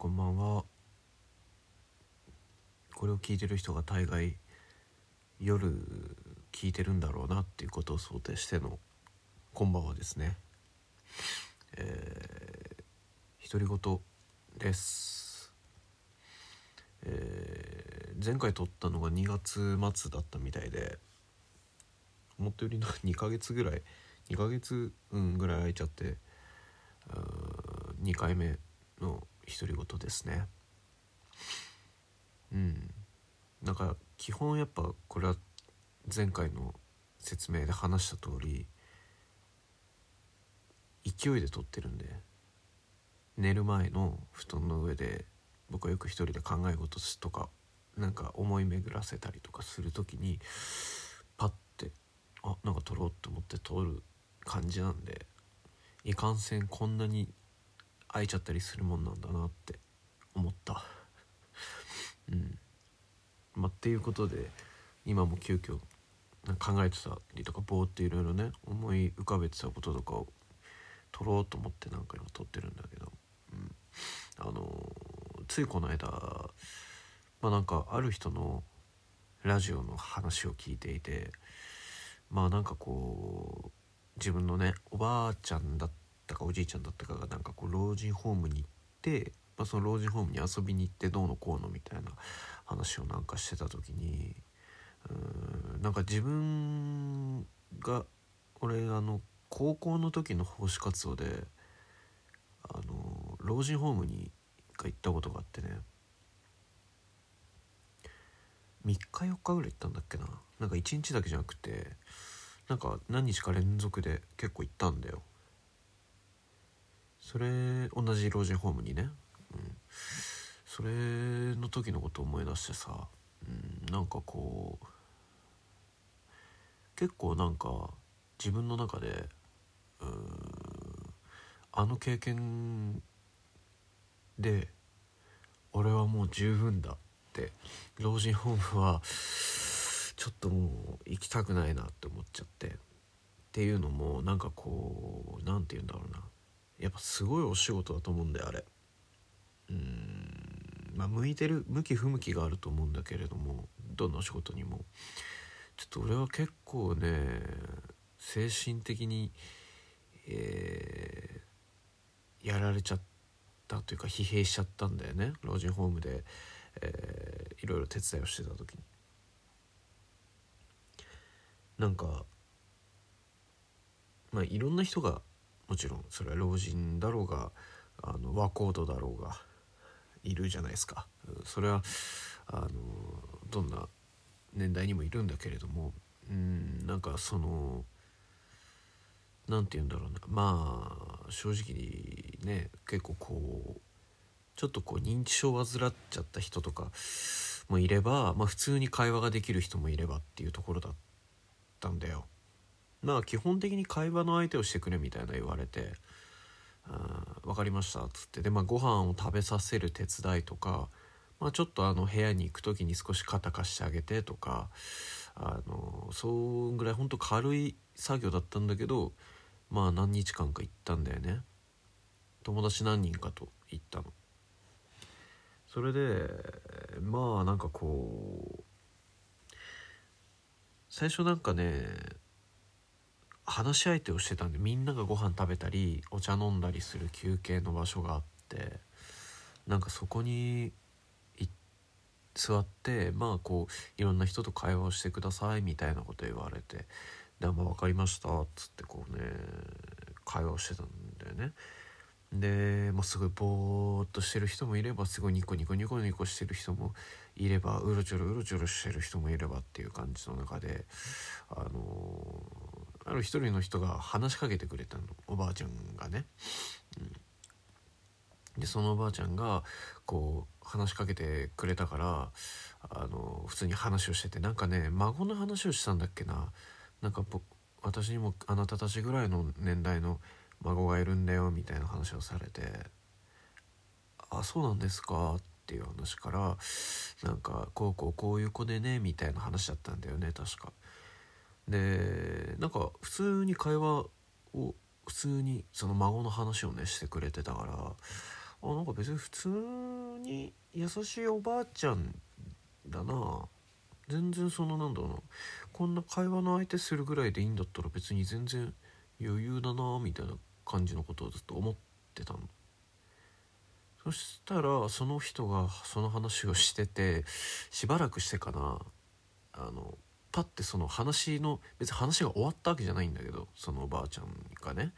こんばんは。これを聞いてる人が大概夜聞いてるんだろうなっていうことを想定してのこんばんはですね。えー、独り言です。えー、前回撮ったのが2月末だったみたいで思ったよりの2ヶ月ぐらい2ヶ月、うん、ぐらい空いちゃって2回目の独り言ですね。うん。なんか基本やっぱこれは前回の説明で話した通り勢いで撮ってるんで寝る前の布団の上で僕はよく一人で考え事とかなんか思い巡らせたりとかする時にパッてあなんか撮ろうと思って撮る感じなんでいかんせんこんなに空いちゃったりするもんなんだなって思った。うん。まあっていうことで今も急遽考えてたりとかぼーっていろいろね思い浮かべてたこととかを撮ろうと思って何回も撮ってるんだけど、うん、あの、ついこの間まあなんかある人のラジオの話を聞いていてまあなんかこう自分のねおばあちゃんだったかおじいちゃんだったかがなんかこう老人ホームに行って、まあ、その老人ホームに遊びに行ってどうのこうのみたいな話をなんかしてた時にうんなんか自分が俺あの高校の時の奉仕活動であの老人ホームに行ったことがあってね。3日4日ぐらい行ったんだっけな。なんか1日だけじゃなくてなんか何日か連続で結構行ったんだよ。それ同じ老人ホームにね、うん、それの時のこと思い出してさ、うん、なんかこう結構なんか自分の中でうんあの経験で俺はもう十分だって老人ホームはちょっともう行きたくないなって思っちゃってっていうのもなんかこう何て言うんだろうな。やっぱすごいお仕事だと思うんだよあれ。うん。まあ向いてる向き不向きがあると思うんだけれどもどんなお仕事にも。ちょっと俺は結構ね精神的にえー、やられちゃったというか疲弊しちゃったんだよね。老人ホームで、えー、いろいろ手伝いをしてた時に。なんかまあいろんな人がもちろんそれは老人だろうがあの和コードだろうがいるじゃないですか。それはあのどんな年代にもいるんだけれどもうんなんかその何て言うんだろうなまあ正直にね結構こうちょっとこう認知症を患っちゃった人とかもいれば、まあ、普通に会話ができる人もいればっていうところだったんだよ。まあ基本的に会話の相手をしてくれみたいな言われて「分かりました」っつって。でまあご飯を食べさせる手伝いとか、まあ、ちょっとあの部屋に行く時に少し肩貸してあげてとかあのそんぐらいほんと軽い作業だったんだけどまあ何日間か行ったんだよね。友達何人かと行ったの。それでまあなんかこう最初なんかね話し相手をしてたんでみんながご飯食べたりお茶飲んだりする休憩の場所があってなんかそこに座ってまあこういろんな人と会話をしてくださいみたいなこと言われて「でまあ分かりました」っつってこうね会話をしてたんだよね。で、まあ、すごいぼーっとしてる人もいればすごいニコニコニコニコしてる人もいればうろちょろうろちょろしてる人もいればっていう感じの中であのー、ある一人の人が話しかけてくれたのおばあちゃんがね。うんでそのおばあちゃんがこう話しかけてくれたからあの普通に話をしててなんかね孫の話をしたんだっけななんか私にもあなたたちぐらいの年代の孫がいるんだよみたいな話をされて「あそうなんですか」っていう話からなんかこうこうこういう子でねみたいな話だったんだよね確か。でなんか普通に会話を普通にその孫の話をねしてくれてたからあなんか別に普通に優しいおばあちゃんだな。全然そのなんだろうな。こんな会話の相手するぐらいでいいんだったら別に全然余裕だなみたいな感じのことをずっと思ってたの。そしたらその人がその話をしててしばらくしてかな。あのパッてその話の別に話が終わったわけじゃないんだけどそのおばあちゃんがね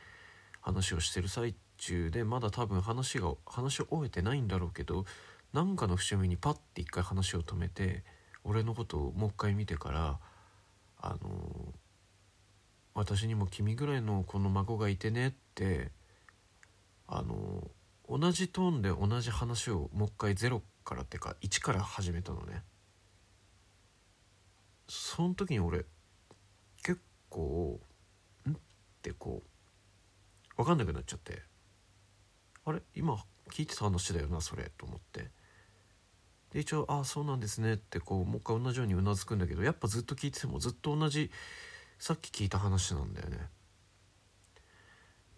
話をしてる最中でまだ多分話が話を終えてないんだろうけどなんかの節目にパッて一回話を止めて俺のことをもう一回見てからあの私にも君ぐらいのこの孫がいてねってあの同じトーンで同じ話をもう一回ゼロからってか1から始めたのね。その時に俺結構ん？ってこう分かんなくなっちゃってあれ？今聞いてた話だよなそれと思って。で一応「ああそうなんですね」ってこうもう一回同じようにうなずくんだけどやっぱずっと聞いててもずっと同じさっき聞いた話なんだよね。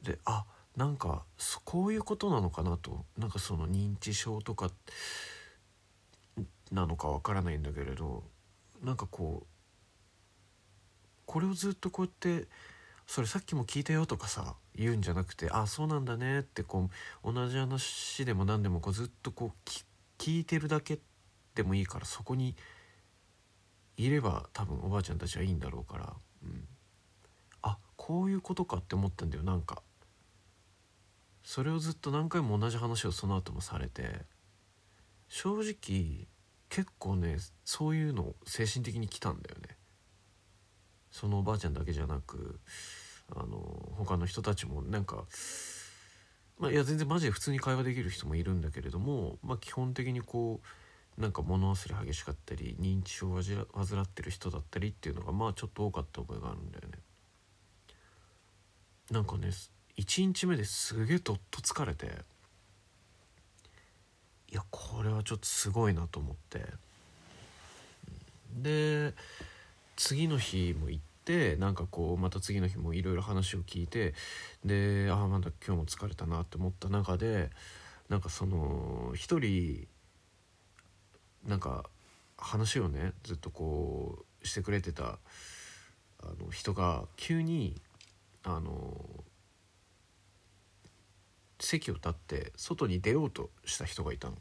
であなんかこういうことなのかなと。なんかその認知症とかなのかわからないんだけれどなんかこうこれをずっとこうやって「それさっきも聞いたよ」とかさ言うんじゃなくて「あそうなんだね」ってこう同じ話でも何でもこうずっとこう聞いてるだけでもいいからそこにいれば多分おばあちゃんたちはいいんだろうから、うん、あこういうことかって思ったんだよなんか。それをずっと何回も同じ話をその後もされて正直結構ねそういうの精神的に来たんだよね。そのおばあちゃんだけじゃなくあの他の人たちもなんかまあいや全然マジで普通に会話できる人もいるんだけれどもまあ基本的にこうなんか物忘れ激しかったり認知症を患ってる人だったりっていうのがまあちょっと多かった覚えがあるんだよね。なんかね1日目ですげえどっと疲れて。いやこれはちょっとすごいなと思って。で次の日も行ってなんかこうまた次の日もいろいろ話を聞いてでああまだ今日も疲れたなって思った中でなんかその一人なんか話をねずっとこうしてくれてたあの人が急にあの席を立って外に出ようとした人がいたの。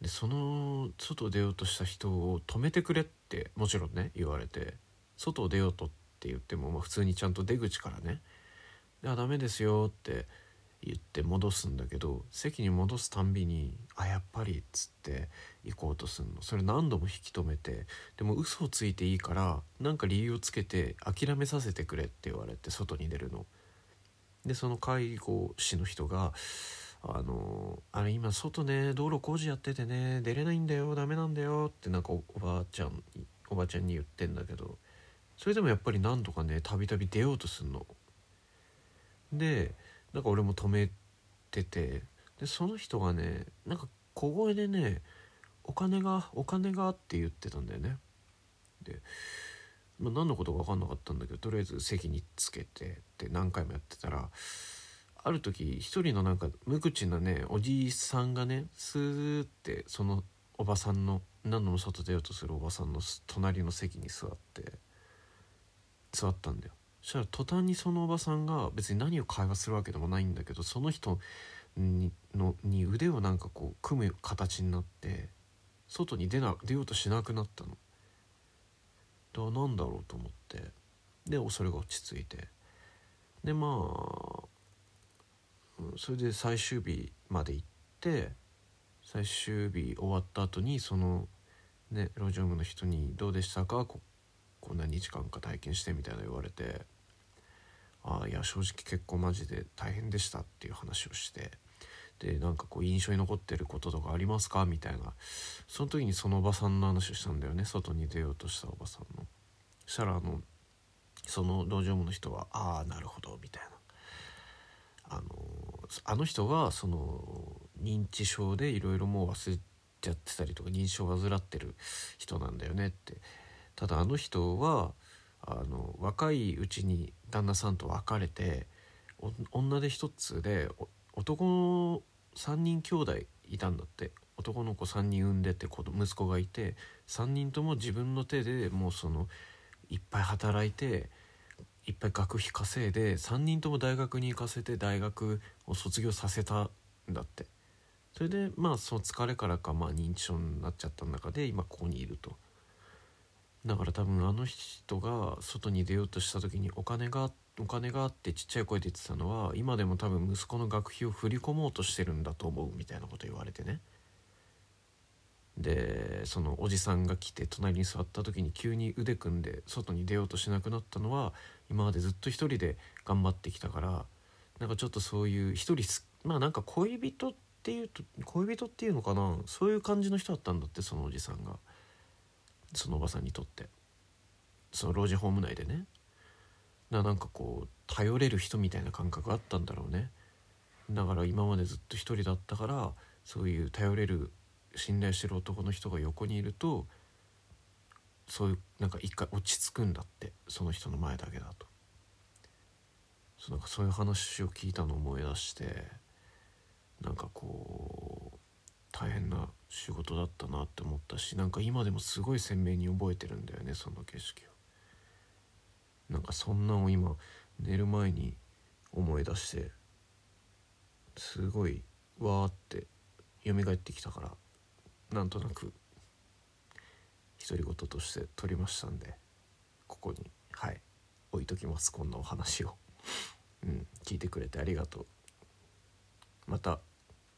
でその外を出ようとした人を止めてくれってもちろんね言われて外を出ようとって言っても、まあ、普通にちゃんと出口からね「あダメですよ」って言って戻すんだけど席に戻すたんびに「あやっぱり」っつって行こうとすんのそれ何度も引き止めてでも嘘をついていいから何か理由をつけて諦めさせてくれって言われて外に出るの。でその介護士の人が「あのあれ今外ね道路工事やっててね出れないんだよダメなんだよ」ってなんかおばあちゃんおばあちゃんに言ってんだけどそれでもやっぱり何度かねたびたび出ようとすんの。でなんか俺も止めててでその人がねなんか小声でね「お金がお金が」って言ってたんだよね。でまあ、何のことか分かんなかったんだけどとりあえず席につけてって何回もやってたらある時一人のなんか無口なねおじいさんがねスーってそのおばさんの何度も外出ようとするおばさんの隣の席に座って座ったんだよそしたら途端にそのおばさんが別に何を会話するわけでもないんだけどその人にのに腕をなんかこう組む形になって外に出な出ようとしなくなったの。だなんだろうと思って。でそれが落ち着いて。でまあそれで最終日まで行って最終日終わった後にそのね路上部の人に「どうでしたか？ここんな日間か体験して」みたいな言われて「ああいや正直結構マジで大変でした」っていう話をして。でなんかこう印象に残ってることとかありますか？みたいなその時にそのおばさんの話をしたんだよね外に出ようとしたおばさんの。そしたらあのその道場部の人は「ああなるほど」みたいな。あのあの人がその認知症でいろいろもう忘れちゃってたりとか認知症を患ってる人なんだよねってただあの人はあの若いうちに旦那さんと別れて女手一つで男3人兄弟いたんだって。男の子3人産んでて子息子がいて3人とも自分の手でもうそのいっぱい働いていっぱい学費稼いで3人とも大学に行かせて大学を卒業させたんだって。それでまあその疲れからかまあ認知症になっちゃった中で今ここにいると。だから多分あの人が外に出ようとした時にお金がお金があってちっちゃい声で言ってたのは今でも多分息子の学費を振り込もうとしてるんだと思うみたいなこと言われてね。でそのおじさんが来て隣に座った時に急に腕組んで外に出ようとしなくなったのは今までずっと一人で頑張ってきたからなんかちょっとそういう一人まあなんか恋人っていうと恋人っていうのかな？そういう感じの人だったんだってそのおじさんが。そのおばさんにとって。その老人ホーム内でね。ななんかこう頼れる人みたいな感覚があったんだろうね。だから今までずっと一人だったからそういう頼れる信頼してる男の人が横にいるとそういうなんか一回落ち着くんだって。その人の前だけだと。そうなんかそういう話を聞いたのを思い出してなんかこう大変な仕事だったなって思ったしなんか今でもすごい鮮明に覚えてるんだよねその景色を。なんかそんなんを今寝る前に思い出してすごいわーって蘇ってきたからなんとなく独り言として取りましたんでここにはい置いときますこんなお話を。うん聞いてくれてありがとう。また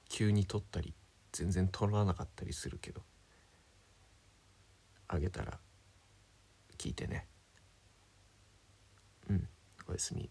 急に撮ったり全然取らなかったりするけどあげたら聞いてね。うんおやすみ。